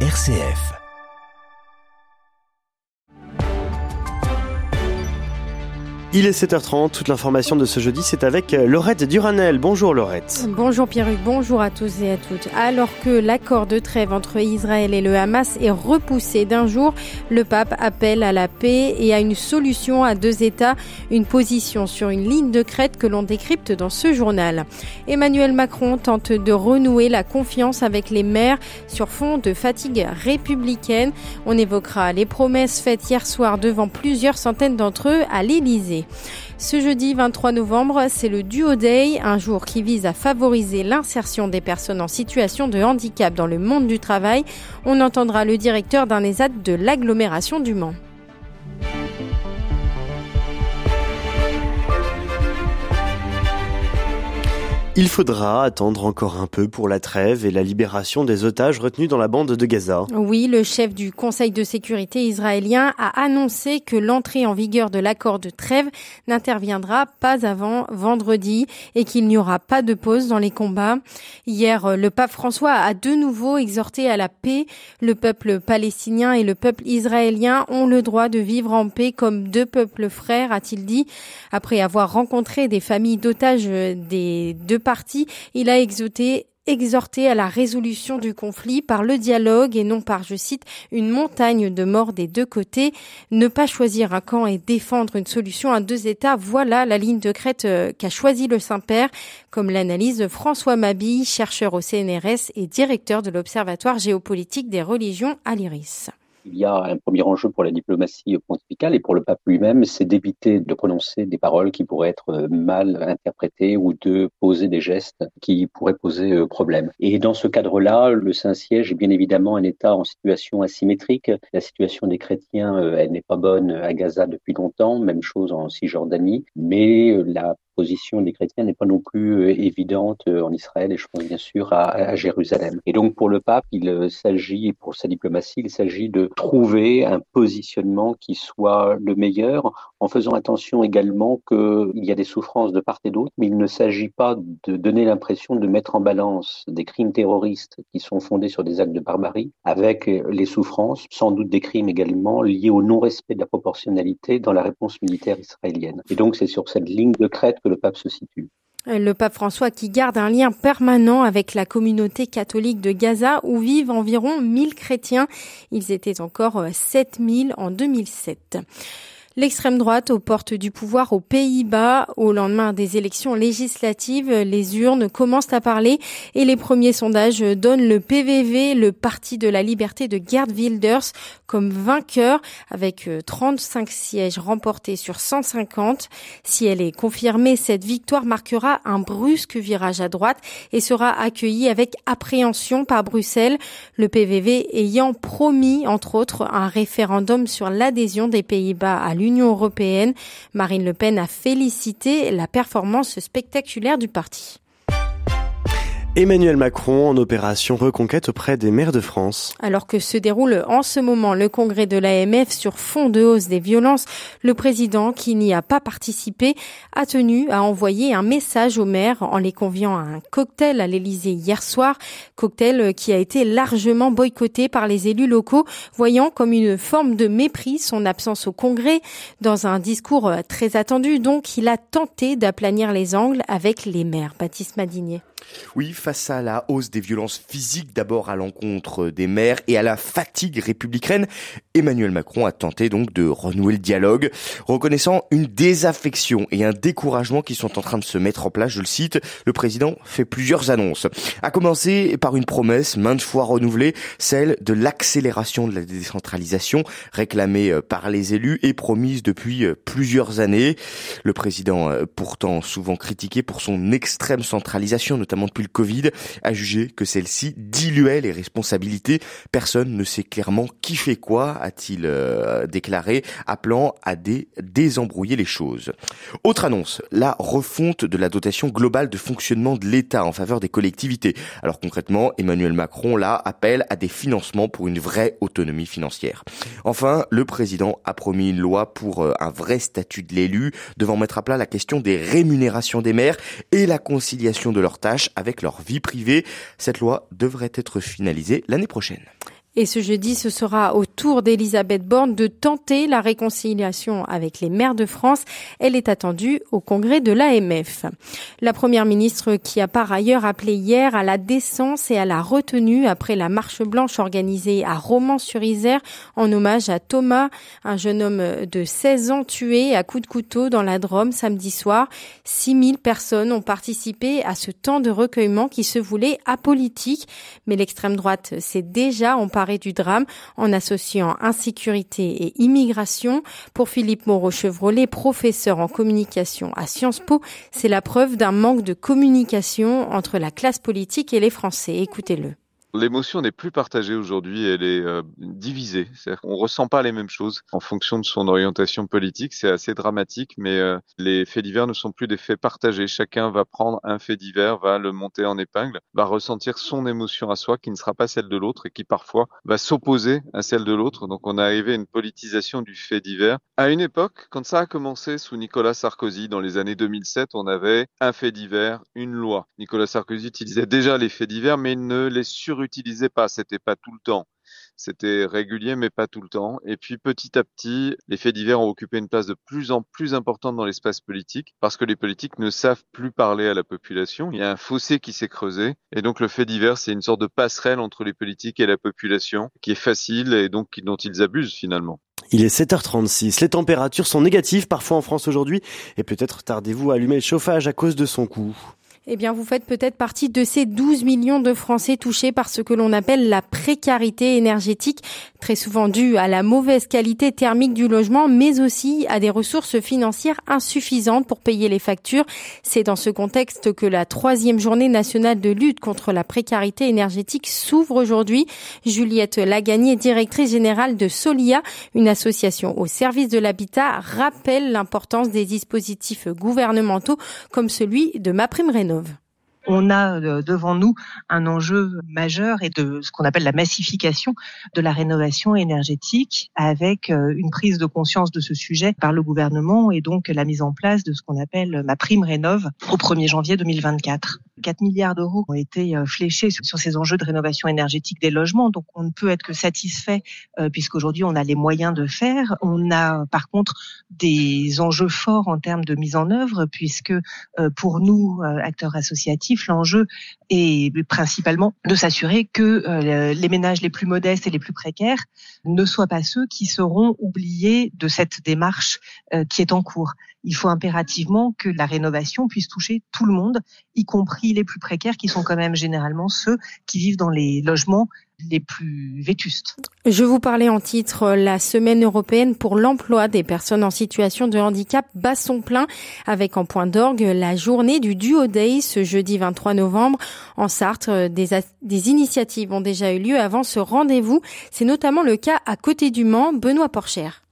RCF. Il est 7h30, toute l'information de ce jeudi, c'est avec euh, Laurette Duranel. Bonjour Laurette. Bonjour Pierruc, bonjour à tous et à toutes. Alors que l'accord de trêve entre Israël et le Hamas est repoussé d'un jour, le pape appelle à la paix et à une solution à deux États, une position sur une ligne de crête que l'on décrypte dans ce journal. Emmanuel Macron tente de renouer la confiance avec les maires sur fond de fatigue républicaine. On évoquera les promesses faites hier soir devant plusieurs centaines d'entre eux à l'Élysée. Ce jeudi 23 novembre, c'est le Duo Day, un jour qui vise à favoriser l'insertion des personnes en situation de handicap dans le monde du travail. On entendra le directeur d'un ESAT de l'agglomération du Mans. Il faudra attendre encore un peu pour la trêve et la libération des otages retenus dans la bande de Gaza. Oui, le chef du Conseil de sécurité israélien a annoncé que l'entrée en vigueur de l'accord de trêve n'interviendra pas avant vendredi et qu'il n'y aura pas de pause dans les combats. Hier, le pape François a de nouveau exhorté à la paix. Le peuple palestinien et le peuple israélien ont le droit de vivre en paix comme deux peuples frères, a-t-il dit, après avoir rencontré des familles d'otages des deux il a exhorté à la résolution du conflit par le dialogue et non par, je cite, une montagne de morts des deux côtés. Ne pas choisir un camp et défendre une solution à deux États, voilà la ligne de crête euh, qu'a choisi le Saint-Père, comme l'analyse François Mabille, chercheur au CNRS et directeur de l'Observatoire géopolitique des religions à l'IRIS il y a un premier enjeu pour la diplomatie pontificale et pour le pape lui-même, c'est d'éviter de prononcer des paroles qui pourraient être mal interprétées ou de poser des gestes qui pourraient poser euh, problème. Et dans ce cadre-là, le Saint-Siège est bien évidemment un État en situation asymétrique. La situation des chrétiens, euh, elle n'est pas bonne à Gaza depuis longtemps, même chose en Cisjordanie, mais euh, la position des chrétiens n'est pas non plus euh, évidente euh, en Israël et je pense bien sûr à, à Jérusalem. Et donc pour le pape, il euh, s'agit, pour sa diplomatie, il s'agit de trouver un positionnement qui soit le meilleur en faisant attention également qu'il y a des souffrances de part et d'autre, mais il ne s'agit pas de donner l'impression de mettre en balance des crimes terroristes qui sont fondés sur des actes de barbarie avec les souffrances, sans doute des crimes également liés au non-respect de la proportionnalité dans la réponse militaire israélienne. Et donc c'est sur cette ligne de crête le pape se situe. Le pape François qui garde un lien permanent avec la communauté catholique de Gaza où vivent environ 1000 chrétiens. Ils étaient encore 7000 en 2007. L'extrême droite aux portes du pouvoir aux Pays-Bas, au lendemain des élections législatives, les urnes commencent à parler et les premiers sondages donnent le PVV, le Parti de la Liberté de Gerd Wilders, comme vainqueur avec 35 euh, sièges remportés sur 150. Si elle est confirmée, cette victoire marquera un brusque virage à droite et sera accueillie avec appréhension par Bruxelles, le PVV ayant promis, entre autres, un référendum sur l'adhésion des Pays-Bas à l'Union l'Union européenne. Marine Le Pen a félicité la performance spectaculaire du parti. Emmanuel Macron en opération reconquête auprès des maires de France. Alors que se déroule en ce moment le congrès de l'AMF sur fond de hausse des violences, le président, qui n'y a pas participé, a tenu à envoyer un message aux maires en les conviant à un cocktail à l'Élysée hier soir, cocktail qui a été largement boycotté par les élus locaux, voyant comme une forme de mépris son absence au congrès. Dans un discours très attendu, donc, il a tenté d'aplanir les angles avec les maires. Baptiste Madinier. Oui, face à la hausse des violences physiques d'abord à l'encontre des maires et à la fatigue républicaine, Emmanuel Macron a tenté donc de renouer le dialogue, reconnaissant une désaffection et un découragement qui sont en train de se mettre en place, je le cite, le président fait plusieurs annonces. A commencer par une promesse maintes fois renouvelée, celle de l'accélération de la décentralisation réclamée euh, par les élus et promise depuis euh, plusieurs années. Le président, euh, pourtant souvent critiqué pour son extrême centralisation, notamment depuis le Covid, a jugé que celle-ci diluait les responsabilités. Personne ne sait clairement qui fait quoi, a-t-il euh, déclaré, appelant à désembrouiller les choses. Autre annonce, la refonte de la dotation globale de fonctionnement de l'État en faveur des collectivités. Alors concrètement, Emmanuel Macron là appelle à des financements pour une vraie autonomie financière. Enfin, le président a promis une loi pour euh, un vrai statut de l'élu, devant mettre à plat la question des rémunérations des maires et la conciliation de leurs tâches avec leur vie privée. Cette loi devrait être finalisée l'année prochaine. Et ce jeudi, ce sera au tour d'Elisabeth Borne de tenter la réconciliation avec les maires de France. Elle est attendue au congrès de l'AMF. La première ministre qui a par ailleurs appelé hier à la décence et à la retenue après la marche blanche organisée à Romans-sur-Isère en hommage à Thomas, un jeune homme de 16 ans tué à coups de couteau dans la Drôme samedi soir. 6000 personnes ont participé à ce temps de recueillement qui se voulait apolitique. Mais l'extrême droite s'est déjà emparée du drame en associant insécurité et immigration. Pour Philippe Moreau-Chevrolet, professeur en communication à Sciences Po, c'est la preuve d'un manque de communication entre la classe politique et les Français. Écoutez-le. L'émotion n'est plus partagée aujourd'hui, elle est euh, divisée. C'est-à-dire qu'on ressent pas les mêmes choses en fonction de son orientation politique. C'est assez dramatique, mais euh, les faits divers ne sont plus des faits partagés. Chacun va prendre un fait divers, va le monter en épingle, va ressentir son émotion à soi qui ne sera pas celle de l'autre et qui parfois va s'opposer à celle de l'autre. Donc on est arrivé à une politisation du fait divers. À une époque, quand ça a commencé sous Nicolas Sarkozy dans les années 2007, on avait un fait divers, une loi. Nicolas Sarkozy utilisait déjà les faits divers, mais il ne les sur utilisait pas, c'était pas tout le temps. C'était régulier, mais pas tout le temps. Et puis petit à petit, les faits divers ont occupé une place de plus en plus importante dans l'espace politique parce que les politiques ne savent plus parler à la population. Il y a un fossé qui s'est creusé. Et donc le fait divers, c'est une sorte de passerelle entre les politiques et la population qui est facile et donc dont ils abusent finalement. Il est 7h36. Les températures sont négatives parfois en France aujourd'hui et peut-être tardez-vous à allumer le chauffage à cause de son coût. Eh bien, vous faites peut-être partie de ces 12 millions de Français touchés par ce que l'on appelle la précarité énergétique, très souvent due à la mauvaise qualité thermique du logement, mais aussi à des ressources financières insuffisantes pour payer les factures. C'est dans ce contexte que la troisième journée nationale de lutte contre la précarité énergétique s'ouvre aujourd'hui. Juliette Lagagné, directrice générale de Solia, une association au service de l'habitat, rappelle l'importance des dispositifs gouvernementaux comme celui de MaPrimeRénov' on a euh, devant nous un enjeu majeur et de ce qu'on appelle la massification de la rénovation énergétique avec euh, une prise de conscience de ce sujet par le gouvernement et donc la mise en place de ce qu'on appelle ma prime rénov au 1er janvier 2024. 4 milliards d'euros ont été euh, fléchés sur ces enjeux de rénovation énergétique des logements, donc on ne peut être que satisfait puisqu'aujourd'hui on a les moyens de faire. On a par contre des enjeux forts en termes de mise en œuvre puisque pour nous acteurs associatifs l'enjeu est principalement de s'assurer que euh, les ménages les plus modestes et les plus précaires ne soient pas ceux qui seront oubliés de cette démarche euh, qui est en cours. Il faut impérativement que la rénovation puisse toucher tout le monde, y compris les plus précaires, qui sont quand même généralement ceux qui vivent dans les logements les plus vétustes. Je vous parlais en titre la semaine européenne pour l'emploi des personnes en situation de handicap bat son plein avec en point d'orgue la journée du Duo Day ce jeudi 23 novembre en Sarthe. Des, des initiatives ont déjà eu lieu avant ce rendez-vous. C'est notamment le cas à côté du Mans, Benoît Porchère.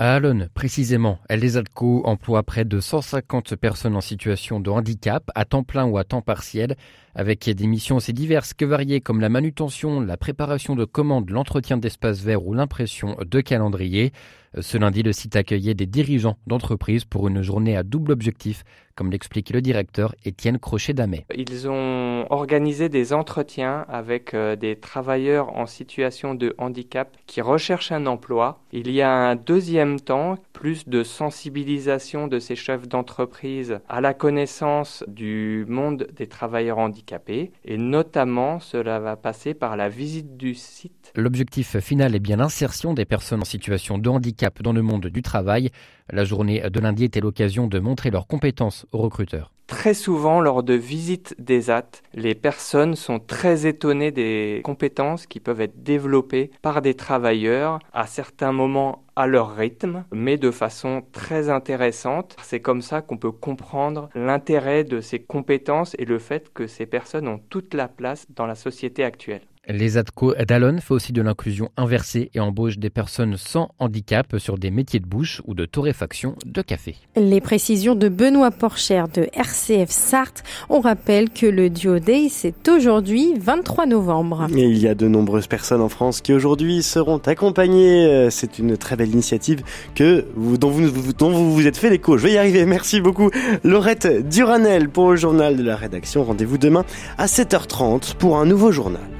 À Alonne, précisément, les ALCO emploie près de 150 personnes en situation de handicap, à temps plein ou à temps partiel, avec des missions aussi diverses que variées comme la manutention, la préparation de commandes, l'entretien d'espaces verts ou l'impression de calendriers. Ce lundi, le site accueillait des dirigeants d'entreprises pour une journée à double objectif, comme l'explique le directeur Étienne Crochet-Damet. Ils ont organisé des entretiens avec euh, des travailleurs en situation de handicap qui recherchent un emploi. Il y a un deuxième temps, plus de sensibilisation de ces chefs d'entreprise à la connaissance du monde des travailleurs handicapés et notamment cela va passer par la visite du site L'objectif final est bien l'insertion des personnes en situation de handicap dans le monde du travail. La journée de lundi était l'occasion de montrer leurs compétences aux recruteurs. Très souvent, lors de visites des AT, les personnes sont très étonnées des compétences qui peuvent être développées par des travailleurs à certains moments à leur rythme, mais de façon très intéressante. C'est comme ça qu'on peut comprendre l'intérêt de ces compétences et le fait que ces personnes ont toute la place dans la société actuelle. Les ADCO d'Alon fait aussi de l'inclusion inversée et embauche des personnes sans handicap sur des métiers de bouche ou de torréfaction de café. Les précisions de Benoît Porcher de RCF Sarthe. On rappelle que le Duo Day, c'est aujourd'hui 23 novembre. Et il y a de nombreuses personnes en France qui aujourd'hui seront accompagnées. Euh, c'est une très belle initiative que vous, dont, vous, dont vous vous êtes fait l'écho. Je vais y arriver. Merci beaucoup Laurette Duranel pour le journal de la rédaction. Rendez-vous demain à 7h30 pour un nouveau journal.